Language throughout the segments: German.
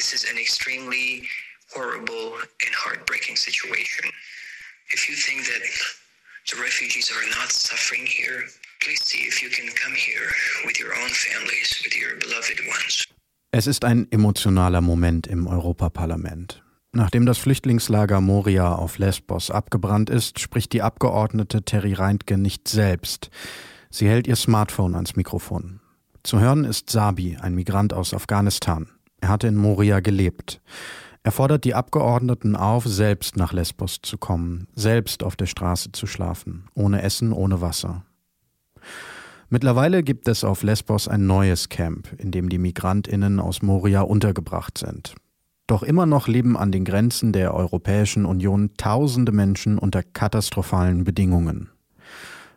this is an extremely horrible and heartbreaking situation. If you think that the refugees are not suffering here, please see if you can come here with your own families, with your beloved ones. Es ist ein emotionaler Moment im Europaparlament. Nachdem das Flüchtlingslager Moria auf Lesbos abgebrannt ist, spricht die Abgeordnete Terry Reintke nicht selbst. Sie hält ihr Smartphone ans Mikrofon. Zu hören ist Sabi, ein Migrant aus Afghanistan. Er hatte in Moria gelebt. Er fordert die Abgeordneten auf, selbst nach Lesbos zu kommen, selbst auf der Straße zu schlafen, ohne Essen, ohne Wasser. Mittlerweile gibt es auf Lesbos ein neues Camp, in dem die Migrantinnen aus Moria untergebracht sind. Doch immer noch leben an den Grenzen der Europäischen Union tausende Menschen unter katastrophalen Bedingungen.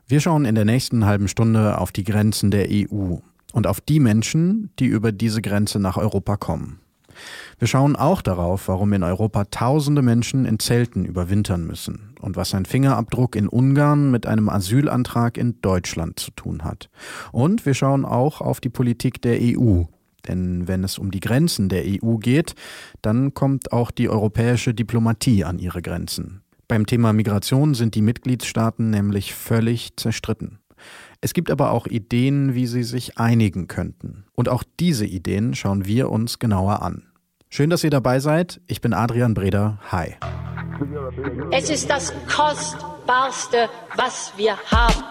Wir schauen in der nächsten halben Stunde auf die Grenzen der EU und auf die Menschen, die über diese Grenze nach Europa kommen. Wir schauen auch darauf, warum in Europa tausende Menschen in Zelten überwintern müssen und was ein Fingerabdruck in Ungarn mit einem Asylantrag in Deutschland zu tun hat. Und wir schauen auch auf die Politik der EU. Denn wenn es um die Grenzen der EU geht, dann kommt auch die europäische Diplomatie an ihre Grenzen. Beim Thema Migration sind die Mitgliedstaaten nämlich völlig zerstritten. Es gibt aber auch Ideen, wie sie sich einigen könnten. Und auch diese Ideen schauen wir uns genauer an. Schön, dass ihr dabei seid. Ich bin Adrian Breder. Hi. Es ist das Kostbarste, was wir haben.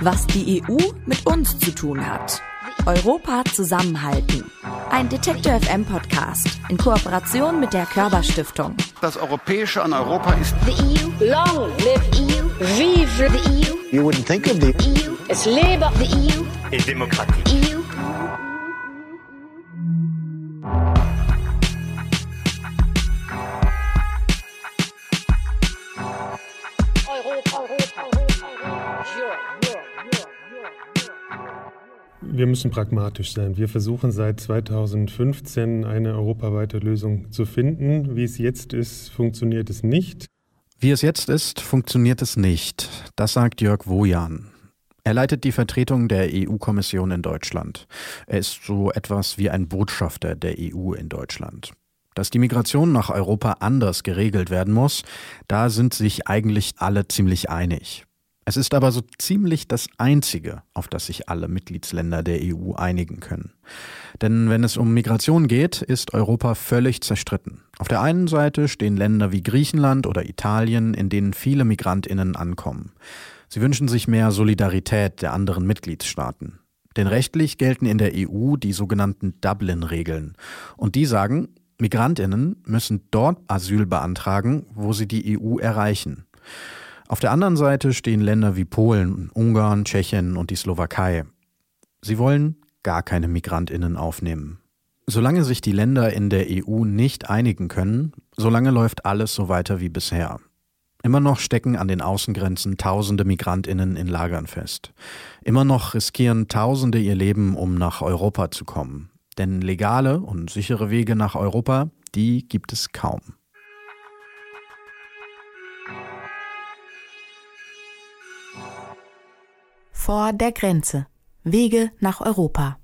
Was die EU mit uns zu tun hat. Europa zusammenhalten. Ein Detektor FM Podcast in Kooperation mit der Körperstiftung. Das Europäische an Europa ist The EU. Long live EU. Vive the EU. You wouldn't think of the EU. Es lebe the EU. Et Demokratie. EU. Wir müssen pragmatisch sein. Wir versuchen seit 2015 eine europaweite Lösung zu finden. Wie es jetzt ist, funktioniert es nicht. Wie es jetzt ist, funktioniert es nicht. Das sagt Jörg Wojan. Er leitet die Vertretung der EU-Kommission in Deutschland. Er ist so etwas wie ein Botschafter der EU in Deutschland. Dass die Migration nach Europa anders geregelt werden muss, da sind sich eigentlich alle ziemlich einig. Es ist aber so ziemlich das Einzige, auf das sich alle Mitgliedsländer der EU einigen können. Denn wenn es um Migration geht, ist Europa völlig zerstritten. Auf der einen Seite stehen Länder wie Griechenland oder Italien, in denen viele Migrantinnen ankommen. Sie wünschen sich mehr Solidarität der anderen Mitgliedstaaten. Denn rechtlich gelten in der EU die sogenannten Dublin-Regeln. Und die sagen, Migrantinnen müssen dort Asyl beantragen, wo sie die EU erreichen. Auf der anderen Seite stehen Länder wie Polen, Ungarn, Tschechien und die Slowakei. Sie wollen gar keine Migrantinnen aufnehmen. Solange sich die Länder in der EU nicht einigen können, solange läuft alles so weiter wie bisher. Immer noch stecken an den Außengrenzen tausende Migrantinnen in Lagern fest. Immer noch riskieren Tausende ihr Leben, um nach Europa zu kommen. Denn legale und sichere Wege nach Europa, die gibt es kaum. Vor der Grenze. Wege nach Europa.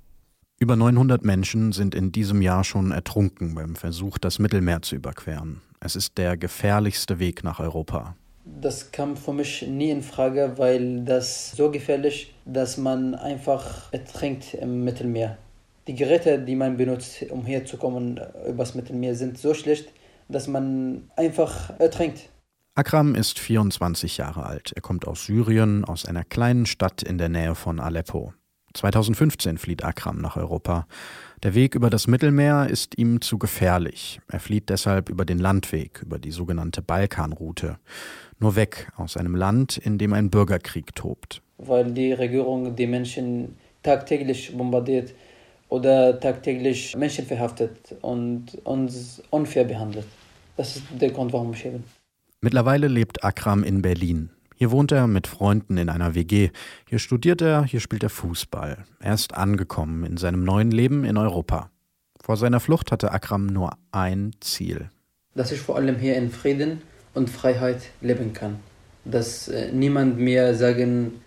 Über 900 Menschen sind in diesem Jahr schon ertrunken beim Versuch, das Mittelmeer zu überqueren. Es ist der gefährlichste Weg nach Europa. Das kam für mich nie in Frage, weil das so gefährlich, dass man einfach ertrinkt im Mittelmeer. Die Geräte, die man benutzt, um herzukommen übers Mittelmeer, sind so schlecht, dass man einfach ertrinkt. Akram ist 24 Jahre alt. Er kommt aus Syrien, aus einer kleinen Stadt in der Nähe von Aleppo. 2015 flieht Akram nach Europa. Der Weg über das Mittelmeer ist ihm zu gefährlich. Er flieht deshalb über den Landweg, über die sogenannte Balkanroute. Nur weg aus einem Land, in dem ein Bürgerkrieg tobt. Weil die Regierung die Menschen tagtäglich bombardiert oder tagtäglich Menschen verhaftet und uns unfair behandelt. Das ist der Grund, warum ich hier bin. Mittlerweile lebt Akram in Berlin. Hier wohnt er mit Freunden in einer WG. Hier studiert er, hier spielt er Fußball. Er ist angekommen in seinem neuen Leben in Europa. Vor seiner Flucht hatte Akram nur ein Ziel. Dass ich vor allem hier in Frieden und Freiheit leben kann. Dass äh, niemand mir sagen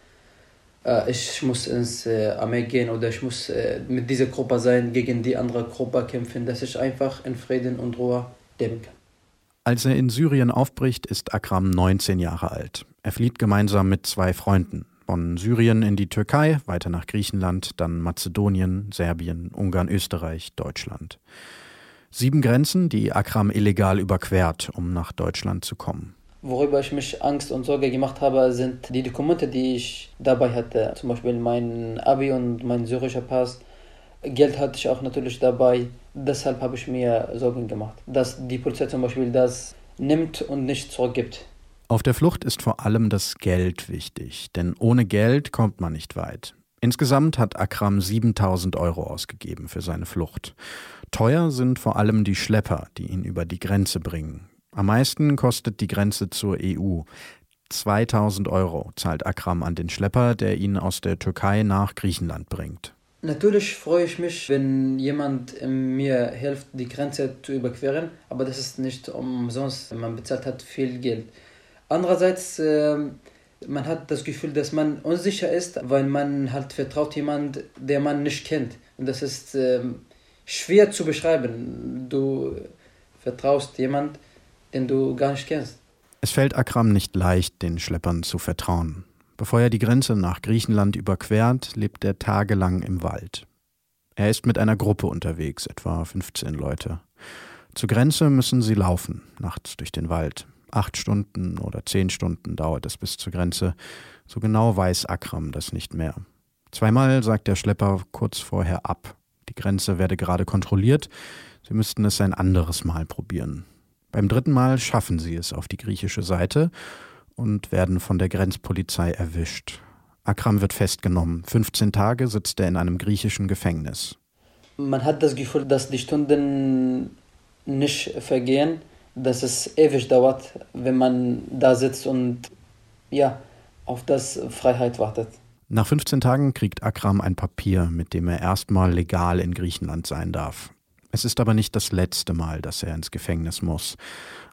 äh, ich muss ins äh, Armee gehen oder ich muss äh, mit dieser Gruppe sein, gegen die andere Gruppe kämpfen, dass ich einfach in Frieden und Ruhe leben kann. Als er in Syrien aufbricht, ist Akram 19 Jahre alt. Er flieht gemeinsam mit zwei Freunden. Von Syrien in die Türkei, weiter nach Griechenland, dann Mazedonien, Serbien, Ungarn, Österreich, Deutschland. Sieben Grenzen, die Akram illegal überquert, um nach Deutschland zu kommen. Worüber ich mich Angst und Sorge gemacht habe, sind die Dokumente, die ich dabei hatte. Zum Beispiel mein Abi und mein syrischer Pass. Geld hatte ich auch natürlich dabei. Deshalb habe ich mir Sorgen gemacht, dass die Polizei zum Beispiel das nimmt und nicht zurückgibt. Auf der Flucht ist vor allem das Geld wichtig, denn ohne Geld kommt man nicht weit. Insgesamt hat Akram 7000 Euro ausgegeben für seine Flucht. Teuer sind vor allem die Schlepper, die ihn über die Grenze bringen. Am meisten kostet die Grenze zur EU. 2000 Euro zahlt Akram an den Schlepper, der ihn aus der Türkei nach Griechenland bringt. Natürlich freue ich mich, wenn jemand mir hilft, die Grenze zu überqueren, aber das ist nicht umsonst. Man bezahlt hat viel Geld. Andererseits, äh, man hat das Gefühl, dass man unsicher ist, weil man halt vertraut jemand, der man nicht kennt. Und das ist äh, schwer zu beschreiben. Du vertraust jemand, den du gar nicht kennst. Es fällt Akram nicht leicht, den Schleppern zu vertrauen. Bevor er die Grenze nach Griechenland überquert, lebt er tagelang im Wald. Er ist mit einer Gruppe unterwegs, etwa 15 Leute. Zur Grenze müssen sie laufen, nachts durch den Wald. Acht Stunden oder zehn Stunden dauert es bis zur Grenze. So genau weiß Akram das nicht mehr. Zweimal sagt der Schlepper kurz vorher ab. Die Grenze werde gerade kontrolliert. Sie müssten es ein anderes Mal probieren. Beim dritten Mal schaffen sie es auf die griechische Seite und werden von der Grenzpolizei erwischt. Akram wird festgenommen. 15 Tage sitzt er in einem griechischen Gefängnis. Man hat das Gefühl, dass die Stunden nicht vergehen, dass es ewig dauert, wenn man da sitzt und ja, auf das Freiheit wartet. Nach 15 Tagen kriegt Akram ein Papier, mit dem er erstmal legal in Griechenland sein darf. Es ist aber nicht das letzte Mal, dass er ins Gefängnis muss.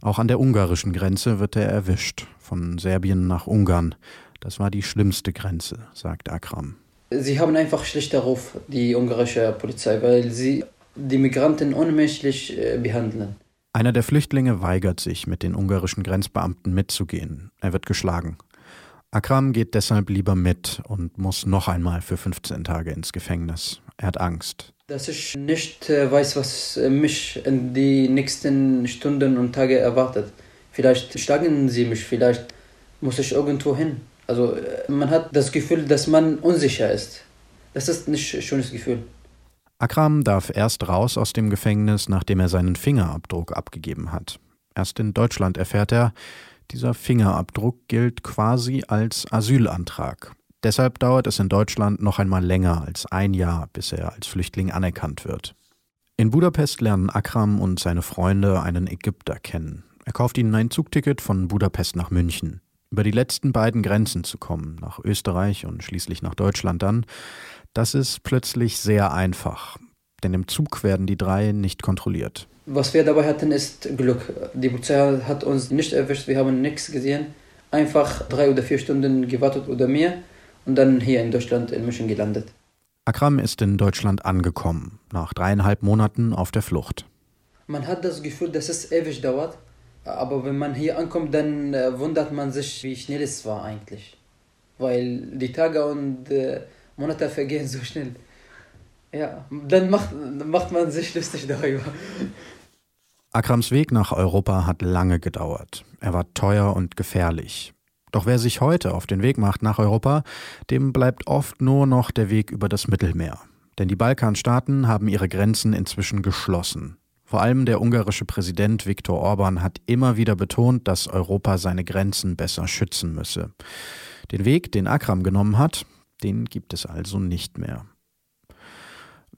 Auch an der ungarischen Grenze wird er erwischt, von Serbien nach Ungarn. Das war die schlimmste Grenze, sagt Akram. Sie haben einfach schlechter Ruf, die ungarische Polizei, weil sie die Migranten unmenschlich äh, behandeln. Einer der Flüchtlinge weigert sich, mit den ungarischen Grenzbeamten mitzugehen. Er wird geschlagen. Akram geht deshalb lieber mit und muss noch einmal für 15 Tage ins Gefängnis. Er hat Angst dass ich nicht äh, weiß, was äh, mich in die nächsten Stunden und Tage erwartet. Vielleicht schlagen sie mich, vielleicht muss ich irgendwo hin. Also äh, man hat das Gefühl, dass man unsicher ist. Das ist nicht ein schönes Gefühl. Akram darf erst raus aus dem Gefängnis, nachdem er seinen Fingerabdruck abgegeben hat. Erst in Deutschland erfährt er, dieser Fingerabdruck gilt quasi als Asylantrag. Deshalb dauert es in Deutschland noch einmal länger als ein Jahr, bis er als Flüchtling anerkannt wird. In Budapest lernen Akram und seine Freunde einen Ägypter kennen. Er kauft ihnen ein Zugticket von Budapest nach München. Über die letzten beiden Grenzen zu kommen, nach Österreich und schließlich nach Deutschland dann, das ist plötzlich sehr einfach. Denn im Zug werden die drei nicht kontrolliert. Was wir dabei hatten, ist Glück. Die Polizei hat uns nicht erwischt, wir haben nichts gesehen. Einfach drei oder vier Stunden gewartet oder mehr und dann hier in Deutschland in München gelandet. Akram ist in Deutschland angekommen, nach dreieinhalb Monaten auf der Flucht. Man hat das Gefühl, dass es ewig dauert, aber wenn man hier ankommt, dann äh, wundert man sich, wie schnell es war eigentlich. Weil die Tage und äh, Monate vergehen so schnell. Ja, dann macht, macht man sich lustig darüber. Akrams Weg nach Europa hat lange gedauert. Er war teuer und gefährlich. Doch wer sich heute auf den Weg macht nach Europa, dem bleibt oft nur noch der Weg über das Mittelmeer. Denn die Balkanstaaten haben ihre Grenzen inzwischen geschlossen. Vor allem der ungarische Präsident Viktor Orban hat immer wieder betont, dass Europa seine Grenzen besser schützen müsse. Den Weg, den Akram genommen hat, den gibt es also nicht mehr.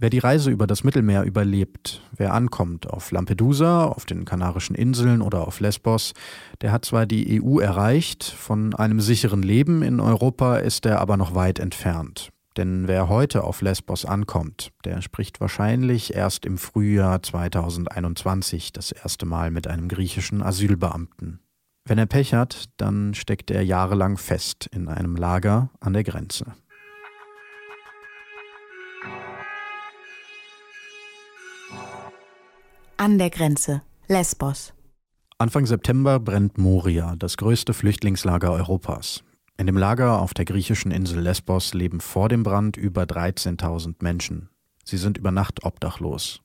Wer die Reise über das Mittelmeer überlebt, wer ankommt auf Lampedusa, auf den Kanarischen Inseln oder auf Lesbos, der hat zwar die EU erreicht, von einem sicheren Leben in Europa ist er aber noch weit entfernt. Denn wer heute auf Lesbos ankommt, der spricht wahrscheinlich erst im Frühjahr 2021 das erste Mal mit einem griechischen Asylbeamten. Wenn er Pech hat, dann steckt er jahrelang fest in einem Lager an der Grenze. An der Grenze, Lesbos. Anfang September brennt Moria, das größte Flüchtlingslager Europas. In dem Lager auf der griechischen Insel Lesbos leben vor dem Brand über 13.000 Menschen. Sie sind über Nacht obdachlos.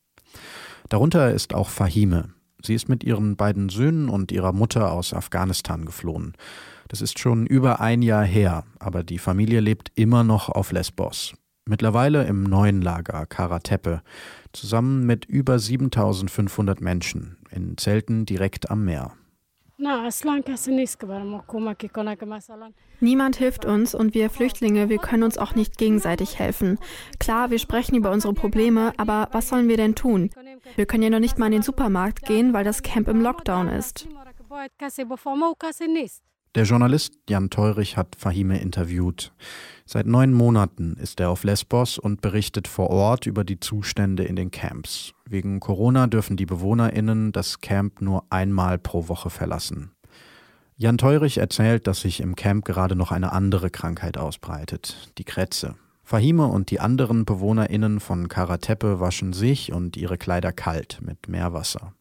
Darunter ist auch Fahime. Sie ist mit ihren beiden Söhnen und ihrer Mutter aus Afghanistan geflohen. Das ist schon über ein Jahr her, aber die Familie lebt immer noch auf Lesbos. Mittlerweile im neuen Lager Karatepe, zusammen mit über 7500 Menschen in Zelten direkt am Meer. Niemand hilft uns und wir Flüchtlinge, wir können uns auch nicht gegenseitig helfen. Klar, wir sprechen über unsere Probleme, aber was sollen wir denn tun? Wir können ja noch nicht mal in den Supermarkt gehen, weil das Camp im Lockdown ist. Der Journalist Jan Teurich hat Fahime interviewt. Seit neun Monaten ist er auf Lesbos und berichtet vor Ort über die Zustände in den Camps. Wegen Corona dürfen die BewohnerInnen das Camp nur einmal pro Woche verlassen. Jan Teurich erzählt, dass sich im Camp gerade noch eine andere Krankheit ausbreitet, die Krätze. Fahime und die anderen BewohnerInnen von Karatepe waschen sich und ihre Kleider kalt mit Meerwasser.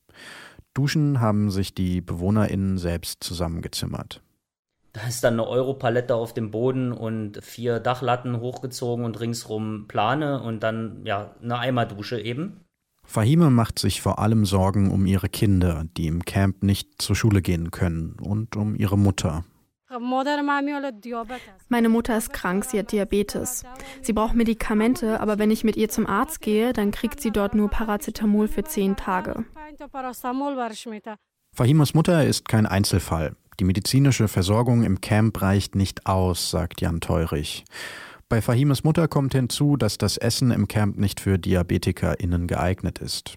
Duschen haben sich die BewohnerInnen selbst zusammengezimmert. Da ist dann eine Europalette auf dem Boden und vier Dachlatten hochgezogen und ringsrum Plane und dann ja eine Eimerdusche eben. Fahime macht sich vor allem Sorgen um ihre Kinder, die im Camp nicht zur Schule gehen können, und um ihre Mutter. Meine Mutter ist krank, sie hat Diabetes. Sie braucht Medikamente, aber wenn ich mit ihr zum Arzt gehe, dann kriegt sie dort nur Paracetamol für zehn Tage. Fahimas Mutter ist kein Einzelfall. Die medizinische Versorgung im Camp reicht nicht aus, sagt Jan Teurich. Bei Fahimes Mutter kommt hinzu, dass das Essen im Camp nicht für DiabetikerInnen geeignet ist.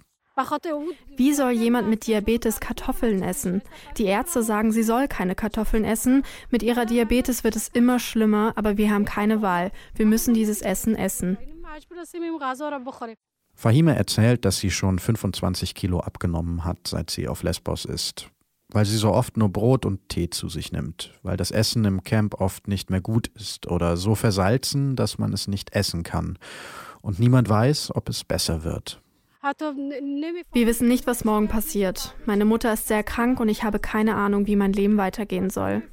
Wie soll jemand mit Diabetes Kartoffeln essen? Die Ärzte sagen, sie soll keine Kartoffeln essen. Mit ihrer Diabetes wird es immer schlimmer, aber wir haben keine Wahl. Wir müssen dieses Essen essen. Fahime erzählt, dass sie schon 25 Kilo abgenommen hat, seit sie auf Lesbos ist weil sie so oft nur Brot und Tee zu sich nimmt, weil das Essen im Camp oft nicht mehr gut ist oder so versalzen, dass man es nicht essen kann. Und niemand weiß, ob es besser wird. Wir wissen nicht, was morgen passiert. Meine Mutter ist sehr krank und ich habe keine Ahnung, wie mein Leben weitergehen soll.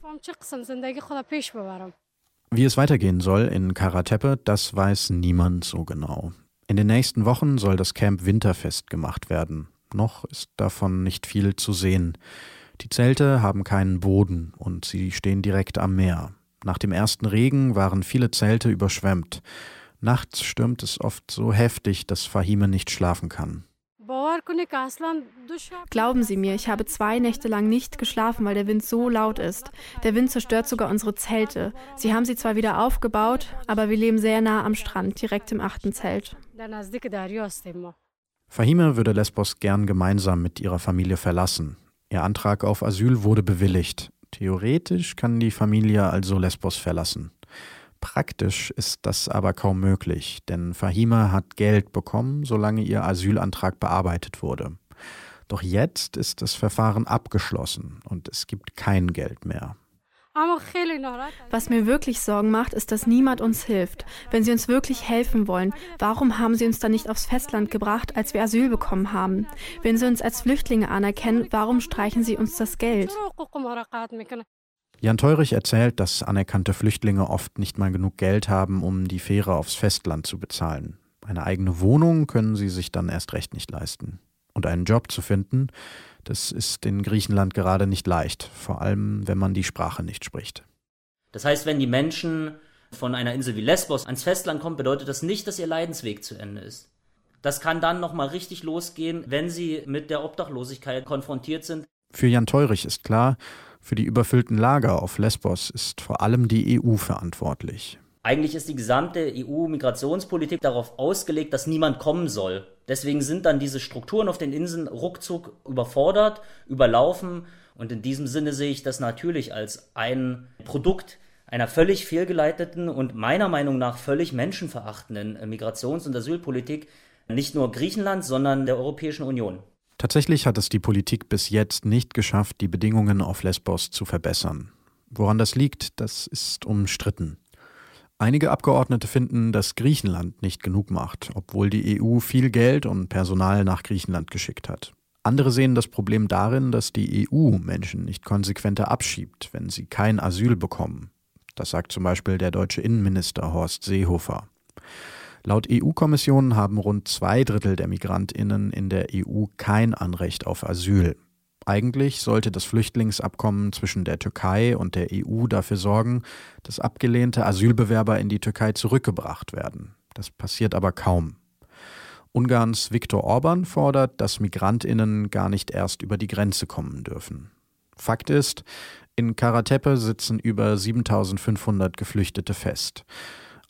Wie es weitergehen soll in Karatepe, das weiß niemand so genau. In den nächsten Wochen soll das Camp winterfest gemacht werden. Noch ist davon nicht viel zu sehen. Die Zelte haben keinen Boden und sie stehen direkt am Meer. Nach dem ersten Regen waren viele Zelte überschwemmt. Nachts stürmt es oft so heftig, dass Fahime nicht schlafen kann. Glauben Sie mir, ich habe zwei Nächte lang nicht geschlafen, weil der Wind so laut ist. Der Wind zerstört sogar unsere Zelte. Sie haben sie zwar wieder aufgebaut, aber wir leben sehr nah am Strand, direkt im achten Zelt. Fahime würde Lesbos gern gemeinsam mit ihrer Familie verlassen. Ihr Antrag auf Asyl wurde bewilligt. Theoretisch kann die Familie also Lesbos verlassen. Praktisch ist das aber kaum möglich, denn Fahima hat Geld bekommen, solange ihr Asylantrag bearbeitet wurde. Doch jetzt ist das Verfahren abgeschlossen und es gibt kein Geld mehr. Was mir wirklich Sorgen macht, ist, dass niemand uns hilft. Wenn sie uns wirklich helfen wollen, warum haben sie uns dann nicht aufs Festland gebracht, als wir Asyl bekommen haben? Wenn sie uns als Flüchtlinge anerkennen, warum streichen sie uns das Geld? Jan Teurich erzählt, dass anerkannte Flüchtlinge oft nicht mal genug Geld haben, um die Fähre aufs Festland zu bezahlen. Eine eigene Wohnung können sie sich dann erst recht nicht leisten. Und einen Job zu finden, das ist in Griechenland gerade nicht leicht, vor allem wenn man die Sprache nicht spricht. Das heißt, wenn die Menschen von einer Insel wie Lesbos ans Festland kommen, bedeutet das nicht, dass ihr Leidensweg zu Ende ist. Das kann dann nochmal richtig losgehen, wenn sie mit der Obdachlosigkeit konfrontiert sind. Für Jan Teurich ist klar, für die überfüllten Lager auf Lesbos ist vor allem die EU verantwortlich. Eigentlich ist die gesamte EU-Migrationspolitik darauf ausgelegt, dass niemand kommen soll. Deswegen sind dann diese Strukturen auf den Inseln ruckzuck überfordert, überlaufen. Und in diesem Sinne sehe ich das natürlich als ein Produkt einer völlig fehlgeleiteten und meiner Meinung nach völlig menschenverachtenden Migrations- und Asylpolitik nicht nur Griechenlands, sondern der Europäischen Union. Tatsächlich hat es die Politik bis jetzt nicht geschafft, die Bedingungen auf Lesbos zu verbessern. Woran das liegt, das ist umstritten. Einige Abgeordnete finden, dass Griechenland nicht genug macht, obwohl die EU viel Geld und Personal nach Griechenland geschickt hat. Andere sehen das Problem darin, dass die EU Menschen nicht konsequenter abschiebt, wenn sie kein Asyl bekommen. Das sagt zum Beispiel der deutsche Innenminister Horst Seehofer. Laut EU-Kommission haben rund zwei Drittel der Migrantinnen in der EU kein Anrecht auf Asyl. Eigentlich sollte das Flüchtlingsabkommen zwischen der Türkei und der EU dafür sorgen, dass abgelehnte Asylbewerber in die Türkei zurückgebracht werden. Das passiert aber kaum. Ungarns Viktor Orban fordert, dass Migrantinnen gar nicht erst über die Grenze kommen dürfen. Fakt ist, in Karatepe sitzen über 7500 Geflüchtete fest.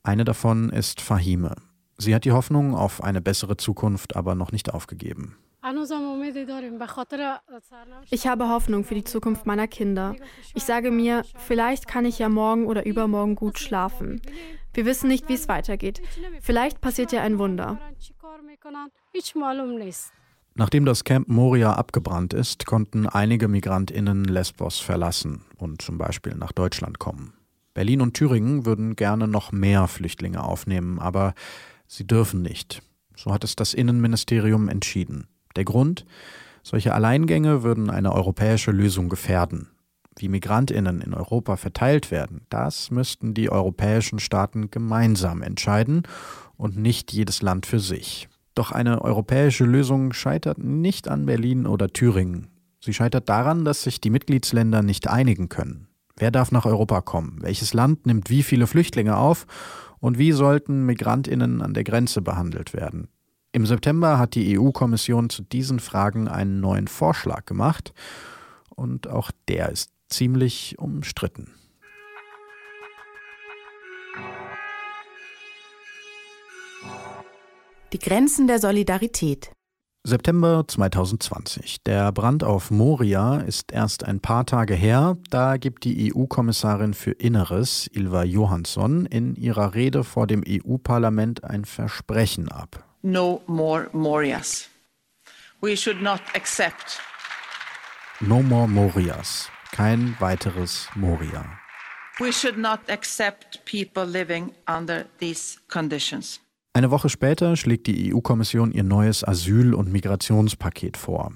Eine davon ist Fahime. Sie hat die Hoffnung auf eine bessere Zukunft aber noch nicht aufgegeben. Ich habe Hoffnung für die Zukunft meiner Kinder. Ich sage mir, vielleicht kann ich ja morgen oder übermorgen gut schlafen. Wir wissen nicht, wie es weitergeht. Vielleicht passiert ja ein Wunder. Nachdem das Camp Moria abgebrannt ist, konnten einige Migrantinnen Lesbos verlassen und zum Beispiel nach Deutschland kommen. Berlin und Thüringen würden gerne noch mehr Flüchtlinge aufnehmen, aber sie dürfen nicht. So hat es das Innenministerium entschieden. Der Grund? Solche Alleingänge würden eine europäische Lösung gefährden. Wie Migrantinnen in Europa verteilt werden, das müssten die europäischen Staaten gemeinsam entscheiden und nicht jedes Land für sich. Doch eine europäische Lösung scheitert nicht an Berlin oder Thüringen. Sie scheitert daran, dass sich die Mitgliedsländer nicht einigen können. Wer darf nach Europa kommen? Welches Land nimmt wie viele Flüchtlinge auf? Und wie sollten Migrantinnen an der Grenze behandelt werden? Im September hat die EU-Kommission zu diesen Fragen einen neuen Vorschlag gemacht und auch der ist ziemlich umstritten. Die Grenzen der Solidarität. September 2020. Der Brand auf Moria ist erst ein paar Tage her. Da gibt die EU-Kommissarin für Inneres, Ilva Johansson, in ihrer Rede vor dem EU-Parlament ein Versprechen ab no more Morias. We should not accept. No more Morias. Kein weiteres Moria. We should not accept people living under these conditions. Eine Woche später schlägt die EU-Kommission ihr neues Asyl- und Migrationspaket vor.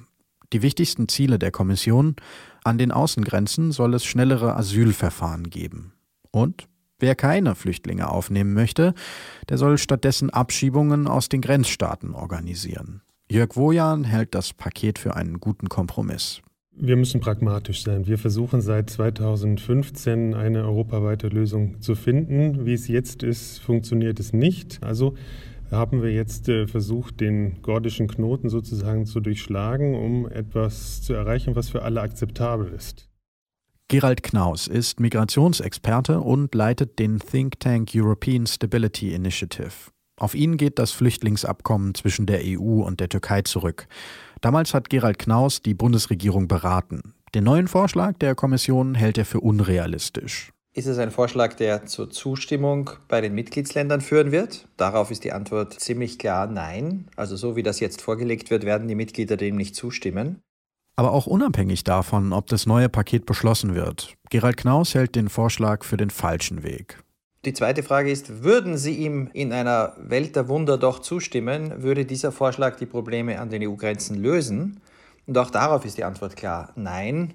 Die wichtigsten Ziele der Kommission an den Außengrenzen soll es schnellere Asylverfahren geben. Und Wer keine Flüchtlinge aufnehmen möchte, der soll stattdessen Abschiebungen aus den Grenzstaaten organisieren. Jörg Wojan hält das Paket für einen guten Kompromiss. Wir müssen pragmatisch sein. Wir versuchen seit 2015 eine europaweite Lösung zu finden. Wie es jetzt ist, funktioniert es nicht. Also haben wir jetzt äh, versucht, den gordischen Knoten sozusagen zu durchschlagen, um etwas zu erreichen, was für alle akzeptabel ist. Gerald Knaus ist Migrationsexperte und leitet den Think Tank European Stability Initiative. Auf ihn geht das Flüchtlingsabkommen zwischen der EU und der Türkei zurück. Damals hat Gerald Knaus die Bundesregierung beraten. Den neuen Vorschlag der Kommission hält er für unrealistisch. Ist es ein Vorschlag, der zur Zustimmung bei den Mitgliedsländern führen wird? Darauf ist die Antwort ziemlich klar nein. Also so wie das jetzt vorgelegt wird, werden die Mitglieder dem nicht zustimmen. Aber auch unabhängig davon, ob das neue Paket beschlossen wird. Gerald Knaus hält den Vorschlag für den falschen Weg. Die zweite Frage ist, würden Sie ihm in einer Welt der Wunder doch zustimmen, würde dieser Vorschlag die Probleme an den EU-Grenzen lösen? Und auch darauf ist die Antwort klar, nein.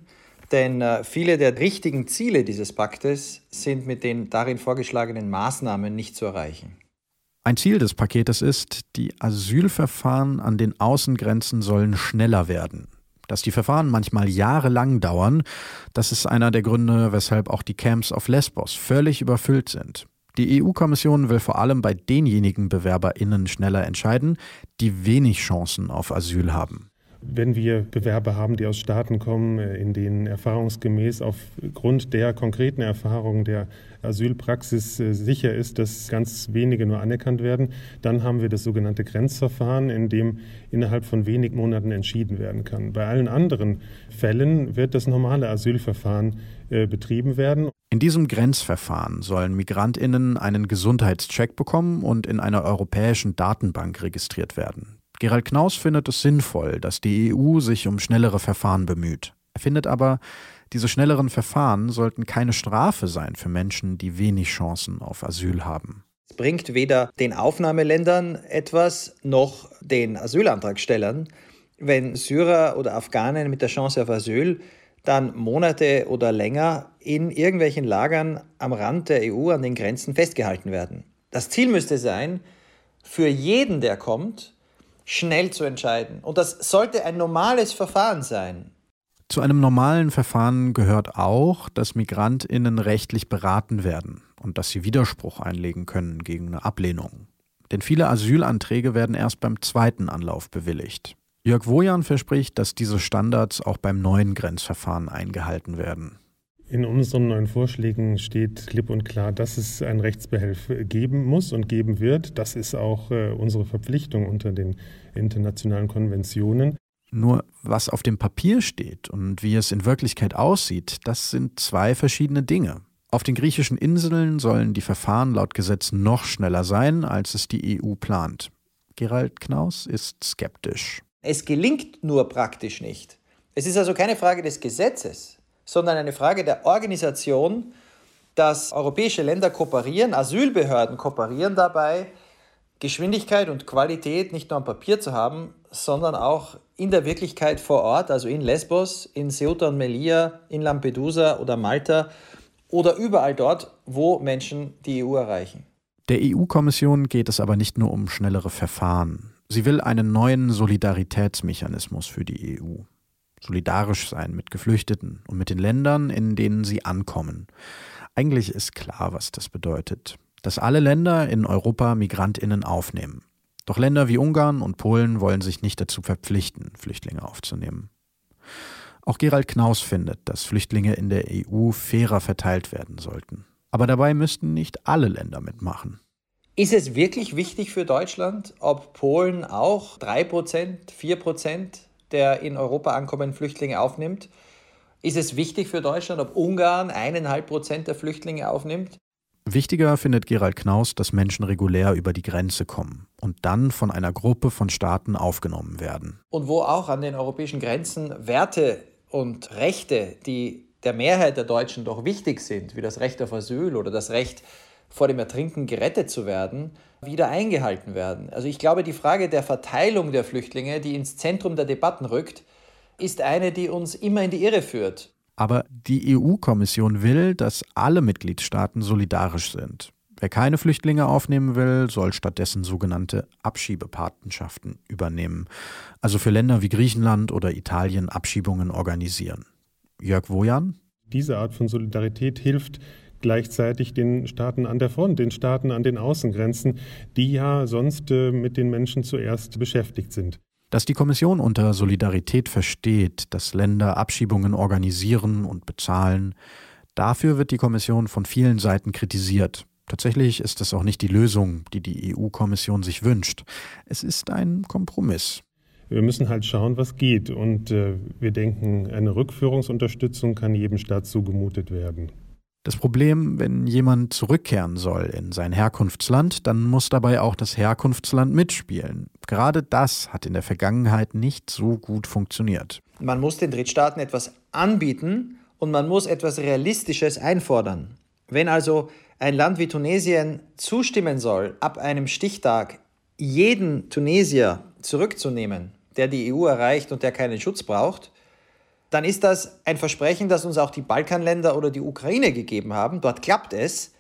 Denn äh, viele der richtigen Ziele dieses Paktes sind mit den darin vorgeschlagenen Maßnahmen nicht zu erreichen. Ein Ziel des Paketes ist, die Asylverfahren an den Außengrenzen sollen schneller werden. Dass die Verfahren manchmal jahrelang dauern, das ist einer der Gründe, weshalb auch die Camps auf Lesbos völlig überfüllt sind. Die EU-Kommission will vor allem bei denjenigen BewerberInnen schneller entscheiden, die wenig Chancen auf Asyl haben. Wenn wir Bewerber haben, die aus Staaten kommen, äh, in denen erfahrungsgemäß aufgrund der konkreten Erfahrungen der Asylpraxis äh, sicher ist, dass ganz wenige nur anerkannt werden, dann haben wir das sogenannte Grenzverfahren, in dem innerhalb von wenigen Monaten entschieden werden kann. Bei allen anderen Fällen wird das normale Asylverfahren äh, betrieben werden. In diesem Grenzverfahren sollen Migrantinnen einen Gesundheitscheck bekommen und in einer europäischen Datenbank registriert werden. Gerald Knaus findet es sinnvoll, dass die EU sich um schnellere Verfahren bemüht. Er findet aber, diese schnelleren Verfahren sollten keine Strafe sein für Menschen, die wenig Chancen auf Asyl haben. Es bringt weder den Aufnahmeländern etwas noch den Asylantragstellern, wenn Syrer oder Afghanen mit der Chance auf Asyl dann Monate oder länger in irgendwelchen Lagern am Rand der EU an den Grenzen festgehalten werden. Das Ziel müsste sein, für jeden, der kommt, schnell zu entscheiden. Und das sollte ein normales Verfahren sein. Zu einem normalen Verfahren gehört auch, dass Migrantinnen rechtlich beraten werden und dass sie Widerspruch einlegen können gegen eine Ablehnung. Denn viele Asylanträge werden erst beim zweiten Anlauf bewilligt. Jörg Wojan verspricht, dass diese Standards auch beim neuen Grenzverfahren eingehalten werden. In unseren neuen Vorschlägen steht klipp und klar, dass es ein Rechtsbehelf geben muss und geben wird. Das ist auch äh, unsere Verpflichtung unter den internationalen Konventionen. Nur was auf dem Papier steht und wie es in Wirklichkeit aussieht, das sind zwei verschiedene Dinge. Auf den griechischen Inseln sollen die Verfahren laut Gesetz noch schneller sein, als es die EU plant. Gerald Knaus ist skeptisch. Es gelingt nur praktisch nicht. Es ist also keine Frage des Gesetzes, sondern eine Frage der Organisation, dass europäische Länder kooperieren, Asylbehörden kooperieren dabei, Geschwindigkeit und Qualität nicht nur am Papier zu haben, sondern auch in der Wirklichkeit vor Ort, also in Lesbos, in Ceuta und Melilla, in Lampedusa oder Malta oder überall dort, wo Menschen die EU erreichen. Der EU-Kommission geht es aber nicht nur um schnellere Verfahren. Sie will einen neuen Solidaritätsmechanismus für die EU solidarisch sein mit Geflüchteten und mit den Ländern, in denen sie ankommen. Eigentlich ist klar, was das bedeutet, dass alle Länder in Europa Migrantinnen aufnehmen. Doch Länder wie Ungarn und Polen wollen sich nicht dazu verpflichten, Flüchtlinge aufzunehmen. Auch Gerald Knaus findet, dass Flüchtlinge in der EU fairer verteilt werden sollten. Aber dabei müssten nicht alle Länder mitmachen. Ist es wirklich wichtig für Deutschland, ob Polen auch 3%, 4% der in Europa ankommenden Flüchtlinge aufnimmt? Ist es wichtig für Deutschland, ob Ungarn eineinhalb Prozent der Flüchtlinge aufnimmt? Wichtiger findet Gerald Knaus, dass Menschen regulär über die Grenze kommen und dann von einer Gruppe von Staaten aufgenommen werden. Und wo auch an den europäischen Grenzen Werte und Rechte, die der Mehrheit der Deutschen doch wichtig sind, wie das Recht auf Asyl oder das Recht vor dem Ertrinken gerettet zu werden, wieder eingehalten werden. Also ich glaube, die Frage der Verteilung der Flüchtlinge, die ins Zentrum der Debatten rückt, ist eine, die uns immer in die Irre führt. Aber die EU-Kommission will, dass alle Mitgliedstaaten solidarisch sind. Wer keine Flüchtlinge aufnehmen will, soll stattdessen sogenannte Abschiebepatenschaften übernehmen. Also für Länder wie Griechenland oder Italien Abschiebungen organisieren. Jörg Wojan? Diese Art von Solidarität hilft gleichzeitig den Staaten an der Front, den Staaten an den Außengrenzen, die ja sonst äh, mit den Menschen zuerst beschäftigt sind. Dass die Kommission unter Solidarität versteht, dass Länder Abschiebungen organisieren und bezahlen, dafür wird die Kommission von vielen Seiten kritisiert. Tatsächlich ist es auch nicht die Lösung, die die EU-Kommission sich wünscht. Es ist ein Kompromiss. Wir müssen halt schauen, was geht. Und äh, wir denken, eine Rückführungsunterstützung kann jedem Staat zugemutet werden. Das Problem, wenn jemand zurückkehren soll in sein Herkunftsland, dann muss dabei auch das Herkunftsland mitspielen. Gerade das hat in der Vergangenheit nicht so gut funktioniert. Man muss den Drittstaaten etwas anbieten und man muss etwas Realistisches einfordern. Wenn also ein Land wie Tunesien zustimmen soll, ab einem Stichtag jeden Tunesier zurückzunehmen, der die EU erreicht und der keinen Schutz braucht, dann ist das ein Versprechen, das uns auch die Balkanländer oder die Ukraine gegeben haben. Dort klappt es.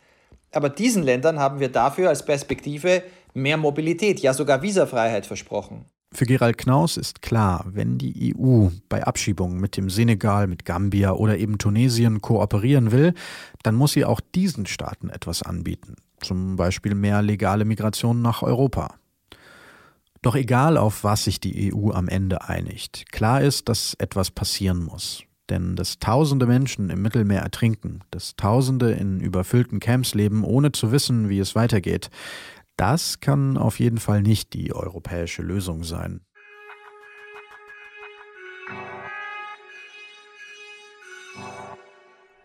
Aber diesen Ländern haben wir dafür als Perspektive mehr Mobilität, ja sogar Visafreiheit versprochen. Für Gerald Knaus ist klar, wenn die EU bei Abschiebungen mit dem Senegal, mit Gambia oder eben Tunesien kooperieren will, dann muss sie auch diesen Staaten etwas anbieten. Zum Beispiel mehr legale Migration nach Europa. Doch egal, auf was sich die EU am Ende einigt, klar ist, dass etwas passieren muss. Denn dass tausende Menschen im Mittelmeer ertrinken, dass tausende in überfüllten Camps leben, ohne zu wissen, wie es weitergeht, das kann auf jeden Fall nicht die europäische Lösung sein.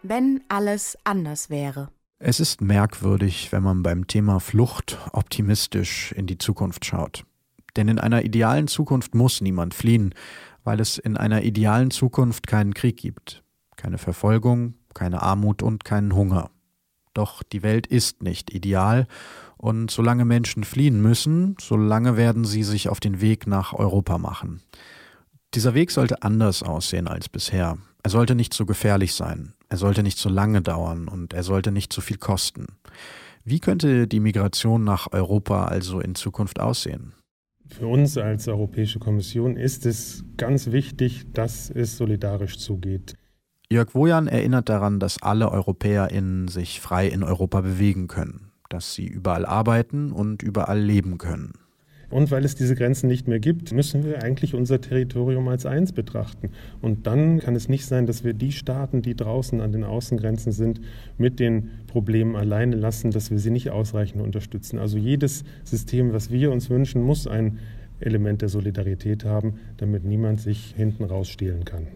Wenn alles anders wäre. Es ist merkwürdig, wenn man beim Thema Flucht optimistisch in die Zukunft schaut. Denn in einer idealen Zukunft muss niemand fliehen, weil es in einer idealen Zukunft keinen Krieg gibt, keine Verfolgung, keine Armut und keinen Hunger. Doch die Welt ist nicht ideal, und solange Menschen fliehen müssen, solange werden sie sich auf den Weg nach Europa machen. Dieser Weg sollte anders aussehen als bisher. Er sollte nicht so gefährlich sein, er sollte nicht so lange dauern und er sollte nicht so viel kosten. Wie könnte die Migration nach Europa also in Zukunft aussehen? Für uns als Europäische Kommission ist es ganz wichtig, dass es solidarisch zugeht. Jörg Wojan erinnert daran, dass alle EuropäerInnen sich frei in Europa bewegen können, dass sie überall arbeiten und überall leben können. Und weil es diese Grenzen nicht mehr gibt, müssen wir eigentlich unser Territorium als eins betrachten. Und dann kann es nicht sein, dass wir die Staaten, die draußen an den Außengrenzen sind, mit den Problemen alleine lassen, dass wir sie nicht ausreichend unterstützen. Also jedes System, was wir uns wünschen, muss ein Element der Solidarität haben, damit niemand sich hinten rausstehlen kann.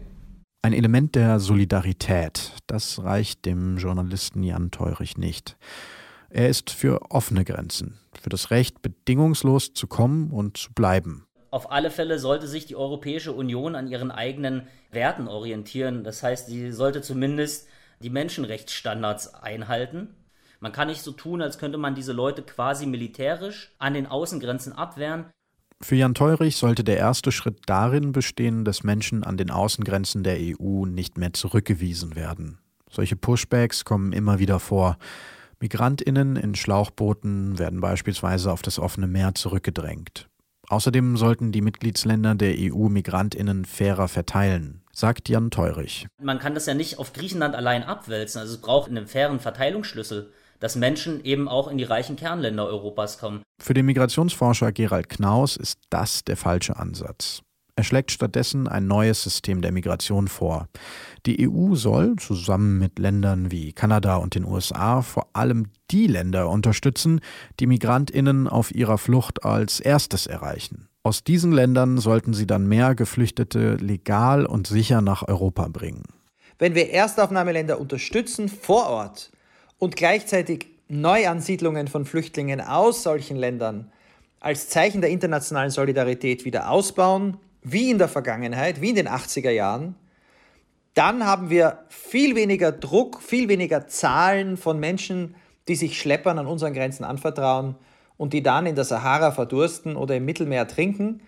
Ein Element der Solidarität, das reicht dem Journalisten Jan Teurich nicht. Er ist für offene Grenzen, für das Recht, bedingungslos zu kommen und zu bleiben. Auf alle Fälle sollte sich die Europäische Union an ihren eigenen Werten orientieren. Das heißt, sie sollte zumindest die Menschenrechtsstandards einhalten. Man kann nicht so tun, als könnte man diese Leute quasi militärisch an den Außengrenzen abwehren. Für Jan Teurich sollte der erste Schritt darin bestehen, dass Menschen an den Außengrenzen der EU nicht mehr zurückgewiesen werden. Solche Pushbacks kommen immer wieder vor. Migrantinnen in Schlauchbooten werden beispielsweise auf das offene Meer zurückgedrängt. Außerdem sollten die Mitgliedsländer der EU Migrantinnen fairer verteilen, sagt Jan Teurich. Man kann das ja nicht auf Griechenland allein abwälzen. Also es braucht einen fairen Verteilungsschlüssel, dass Menschen eben auch in die reichen Kernländer Europas kommen. Für den Migrationsforscher Gerald Knaus ist das der falsche Ansatz. Er schlägt stattdessen ein neues System der Migration vor. Die EU soll zusammen mit Ländern wie Kanada und den USA vor allem die Länder unterstützen, die Migrantinnen auf ihrer Flucht als erstes erreichen. Aus diesen Ländern sollten sie dann mehr Geflüchtete legal und sicher nach Europa bringen. Wenn wir Erstaufnahmeländer unterstützen vor Ort und gleichzeitig Neuansiedlungen von Flüchtlingen aus solchen Ländern als Zeichen der internationalen Solidarität wieder ausbauen, wie in der Vergangenheit, wie in den 80er Jahren, dann haben wir viel weniger Druck, viel weniger Zahlen von Menschen, die sich Schleppern an unseren Grenzen anvertrauen und die dann in der Sahara verdursten oder im Mittelmeer trinken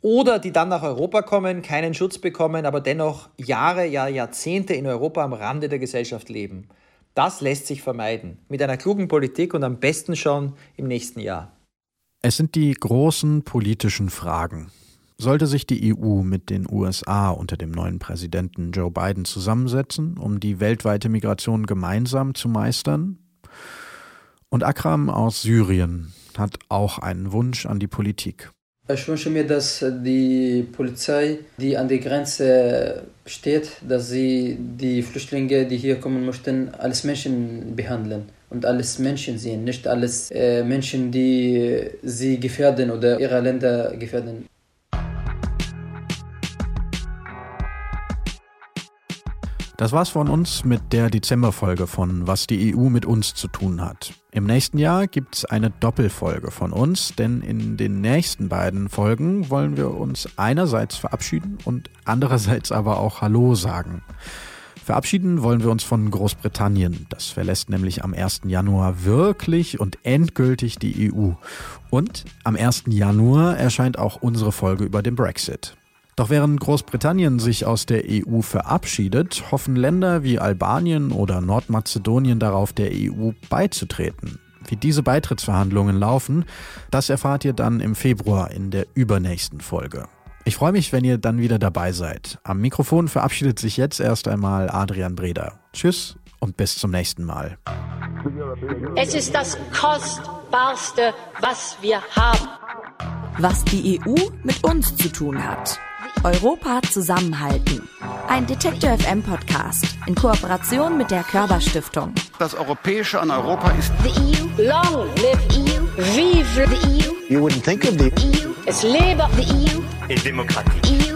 oder die dann nach Europa kommen, keinen Schutz bekommen, aber dennoch Jahre, ja Jahrzehnte in Europa am Rande der Gesellschaft leben. Das lässt sich vermeiden mit einer klugen Politik und am besten schon im nächsten Jahr. Es sind die großen politischen Fragen, sollte sich die EU mit den USA unter dem neuen Präsidenten Joe Biden zusammensetzen, um die weltweite Migration gemeinsam zu meistern? Und Akram aus Syrien hat auch einen Wunsch an die Politik. Ich wünsche mir, dass die Polizei, die an der Grenze steht, dass sie die Flüchtlinge, die hier kommen möchten, als Menschen behandeln und als Menschen sehen, nicht als äh, Menschen, die sie gefährden oder ihre Länder gefährden. Das war's von uns mit der Dezemberfolge von Was die EU mit uns zu tun hat. Im nächsten Jahr gibt's eine Doppelfolge von uns, denn in den nächsten beiden Folgen wollen wir uns einerseits verabschieden und andererseits aber auch Hallo sagen. Verabschieden wollen wir uns von Großbritannien. Das verlässt nämlich am 1. Januar wirklich und endgültig die EU. Und am 1. Januar erscheint auch unsere Folge über den Brexit. Doch während Großbritannien sich aus der EU verabschiedet, hoffen Länder wie Albanien oder Nordmazedonien darauf, der EU beizutreten. Wie diese Beitrittsverhandlungen laufen, das erfahrt ihr dann im Februar in der übernächsten Folge. Ich freue mich, wenn ihr dann wieder dabei seid. Am Mikrofon verabschiedet sich jetzt erst einmal Adrian Breder. Tschüss und bis zum nächsten Mal. Es ist das Kostbarste, was wir haben. Was die EU mit uns zu tun hat. Europa zusammenhalten. Ein Detektor FM Podcast in Kooperation mit der Körperstiftung. Das Europäische an Europa ist The EU. Long live EU. Vive the EU. You wouldn't think of the EU. Es lebe the EU. in Demokratie. EU.